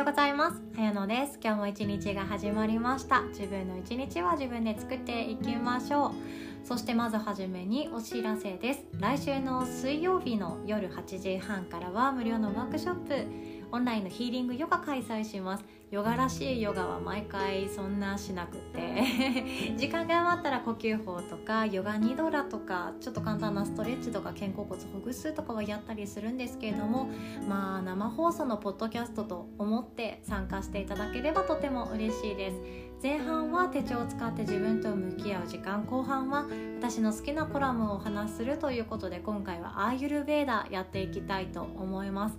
ようございます。あやのです。今日も一日が始まりました。自分の一日は自分で作っていきましょう。そしてまずはじめにお知らせです。来週の水曜日の夜8時半からは無料のワークショップ、オンラインのヒーリングヨガ開催します。ヨガらしいヨガは毎回そんなしなくて。時間が余ったら呼吸法とかヨガニドラとかちょっと簡単なストレッチとか肩甲骨ほぐすとかはやったりするんですけれどもまあ生放送のポッドキャストと思って参加していただければとても嬉しいです。前半は手帳を使って自分と向き合う時間後半は私の好きなコラムをお話しするということで今回はアーユルベーダやっていきたいと思います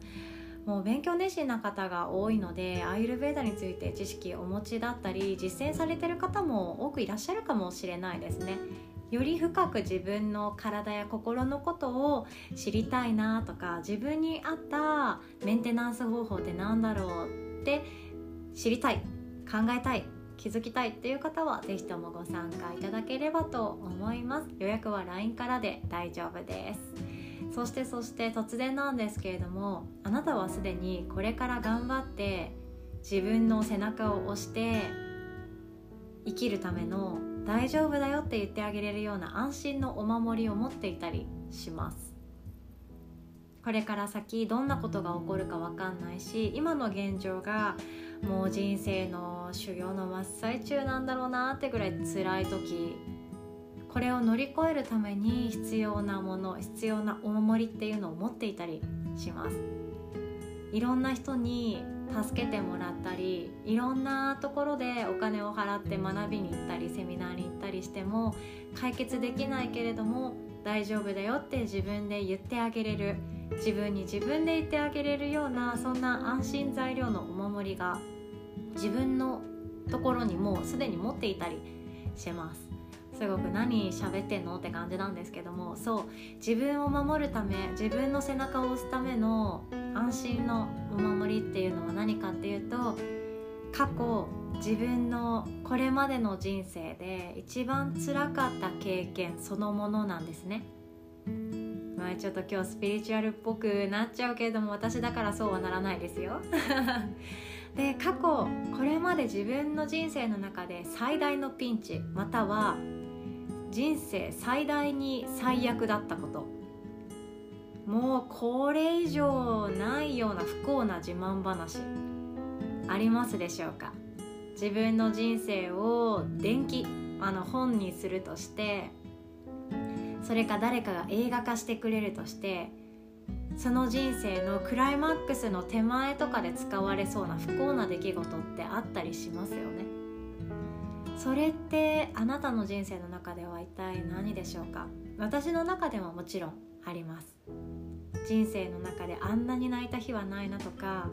もう勉強熱心な方が多いのでアーユルベーダについて知識をお持ちだったり実践されてる方も多くいらっしゃるかもしれないですね。より深く自分の体や心のことを知りたいなとか自分に合ったメンテナンス方法って何だろうって知りたい考えたい気づきたいっていう方は是非ともご参加いただければと思います。予約は LINE からで大丈夫ですそしてそして突然なんですけれどもあなたはすでにこれから頑張って自分の背中を押して生きるための大丈夫だよって言ってあげれるような安心のお守りを持っていたりします。これから先どんなことが起こるか分かんないし今の現状がもう人生の修行の真っ最中なんだろうなってぐらい辛い時これを乗り越えるために必要なもの必要なお守りっていうのを持っていたりします。いろんな人に助けてもらったりいろんなところでお金を払って学びに行ったりセミナーに行ったりしても解決できないけれども大丈夫だよって自分で言ってあげれる自分に自分で言ってあげれるようなそんな安心材料のお守りが自分のところにもうすでに持っていたりします。すごく何喋ってんのって感じなんですけどもそう自分を守るため自分の背中を押すための安心のお守りっていうのは何かっていうと過去自分のこれまでの人生で一番辛かった経験そのものなんですね。まあちょっと今日スピリチュアルっぽくなっちゃうけれども私だからそうはならないですよ。で過去これまで自分の人生の中で最大のピンチまたは人生最大に最悪だったこと。もうこれ以上ないような不幸な自慢話。ありますでしょうか？自分の人生を電気あの本にするとしてそれか誰かが映画化してくれるとしてその人生のクライマックスの手前とかで使われそうな不幸な出来事ってあったりしますよね。それってあなたの人生の中では一体何でしょうか？私の中でももちろんあります。人生の中であんなに泣いた日はないなとか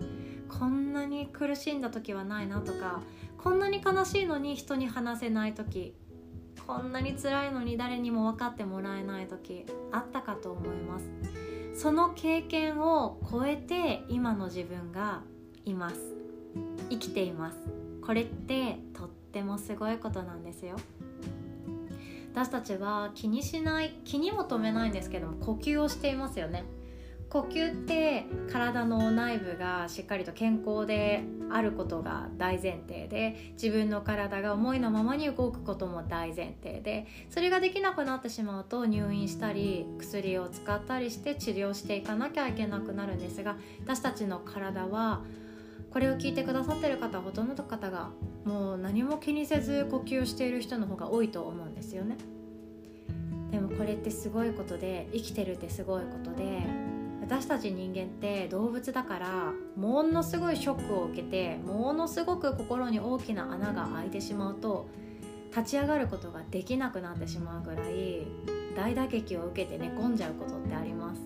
こんなに苦しんだ時はないなとかこんなに悲しいのに人に話せない時こんなに辛いのに誰にも分かってもらえない時あったかと思います。その経験を超えて今の自分がいます。生きています。これってとってもすごいことなんですよ。私たちは気にしない気にも留めないんですけども呼吸をしていますよね。呼吸って体の内部がしっかりと健康であることが大前提で自分の体が思いのままに動くことも大前提でそれができなくなってしまうと入院したり薬を使ったりして治療していかなきゃいけなくなるんですが私たちの体はこれを聞いてくださってる方ほとんどの方がもう何も気にせず呼吸している人の方が多いと思うんですよね。でもこれってすごいことで生きてるってすごいことで私たち人間って動物だからものすごいショックを受けてものすごく心に大きな穴が開いてしまうと立ち上がることができなくなってしまうぐらい大打撃を受けて寝込んじゃうことってあります。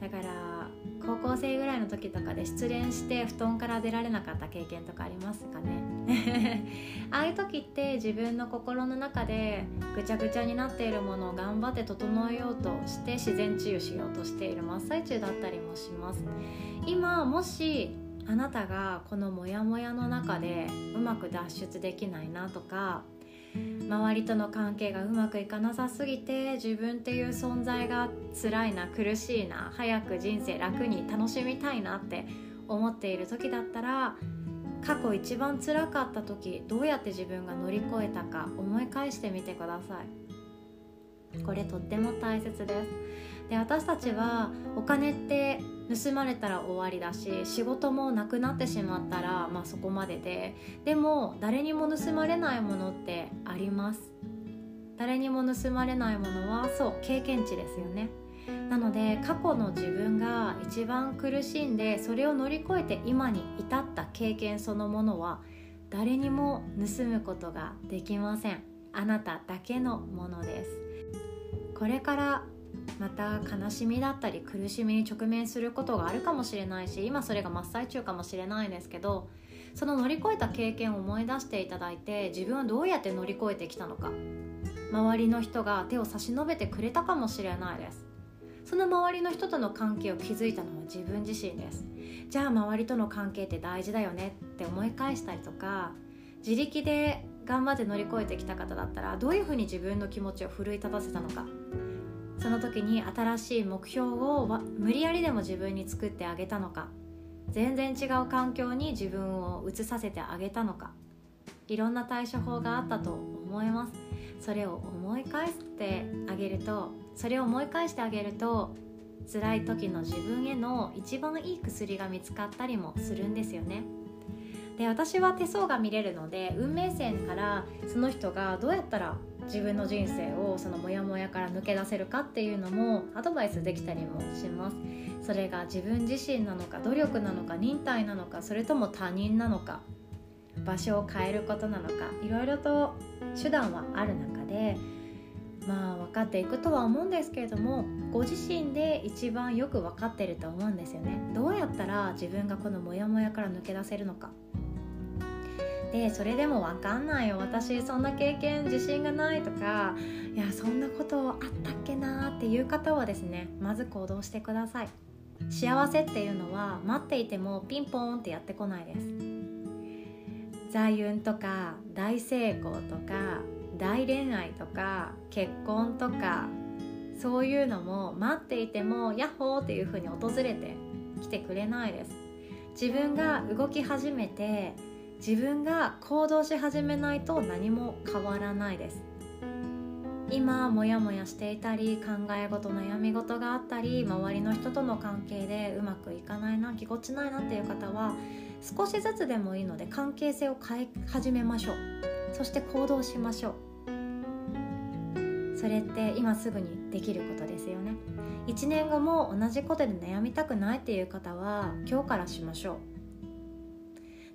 だから高校生ぐらいの時とかで失恋して布団から出られなかった経験とかありますかね？ああいう時って自分の心の中でぐちゃぐちゃになっているものを頑張って整えようとして自然治癒しようとしている真っ最中だったりもします。今もしあなたがこのモヤモヤの中でうまく脱出できないなとか周りとの関係がうまくいかなさすぎて自分っていう存在が辛いな苦しいな早く人生楽に楽しみたいなって思っている時だったら過去一番辛かった時どうやって自分が乗り越えたか思い返してみてください。これとっても大切です。で私たちはお金って盗まれたら終わりだし仕事もなくなってしまったら、まあ、そこまでで。でも誰にも盗まれないものってあります。誰にも盗まれないものはそう経験値ですよね。なので過去の自分が一番苦しんでそれを乗り越えて今に至った経験そのものは誰にも盗むことができません。あなただけのものです。これからまた悲しみだったり苦しみに直面することがあるかもしれないし今それが真っ最中かもしれないですけどその乗り越えた経験を思い出していただいて自分はどうやって乗り越えてきたのか。周りの人が手を差し伸べてくれたかもしれないです。その周りの人との関係を築いたのは自分自身です。じゃあ周りとの関係って大事だよねって思い返したりとか自力で頑張って乗り越えてきた方だったらどういうふうに自分の気持ちを奮い立たせたのか。その時に新しい目標を無理やりでも自分に作ってあげたのか全然違う環境に自分を移させてあげたのかいろんな対処法があったと思います。それを思い返してあげるとそれを思い返してあげると辛い時の自分への一番いい薬が見つかったりもするんですよね。で私は手相が見れるので運命線からその人がどうやったら自分の人生をそのモヤモヤから抜け出せるかっていうのもアドバイスできたりもします。それが自分自身なのか努力なのか忍耐なのかそれとも他人なのか場所を変えることなのかいろいろと手段はある中でまあ分かっていくとは思うんですけれどもご自身で一番よく分かってると思うんですよね。どうやったら自分がこのモヤモヤから抜け出せるのか。でそれでも分かんないよ。私そんな経験自信がないとかいやそんなことあったっけなっていう方はですねまず行動してください。幸せっていうのは待っていてもピンポーンってやってこないです。財運とか大成功とか大恋愛とか結婚とかそういうのも待っていてもヤッホーっていう風に訪れてきてくれないです。自分が動き始めて自分が行動し始めないと何も変わらないです。今モヤモヤしていたり考え事悩み事があったり周りの人との関係でうまくいかないなぎこちないなっていう方は少しずつでもいいので関係性を変え始めましょう。そして行動しましょう。それって今すぐにできることですよね。1年後も同じことで悩みたくないっていう方は今日からしましょう。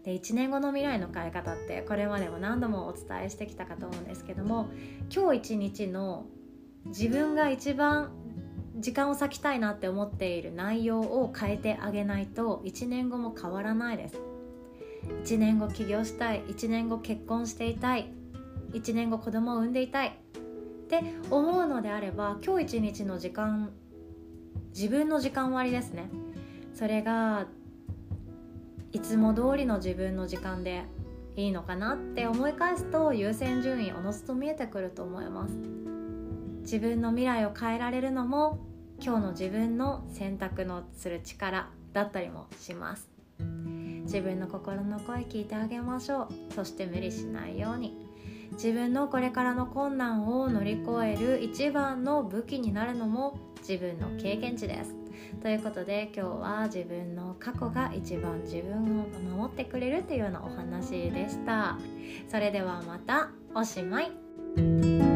で1年後の未来の変え方ってこれまでも何度もお伝えしてきたかと思うんですけども今日一日の自分が一番時間を割きたいなって思っている内容を変えてあげないと1年後も変わらないです。1年後起業したい1年後結婚していたい1年後子供を産んでいたいって思うのであれば今日一日の時間自分の時間割ですね。それがいつも通りの自分の時間でいいのかなって思い返すと優先順位おのずと見えてくると思います。自分の未来を変えられるのも今日の自分の選択のする力だったりもします。自分の心の声聞いてあげましょう。そして無理しないように。自分のこれからの困難を乗り越える一番の武器になるのも自分の経験値です。ということで今日は自分の過去が一番自分を守ってくれるというようなお話でした。それではまたおしまい。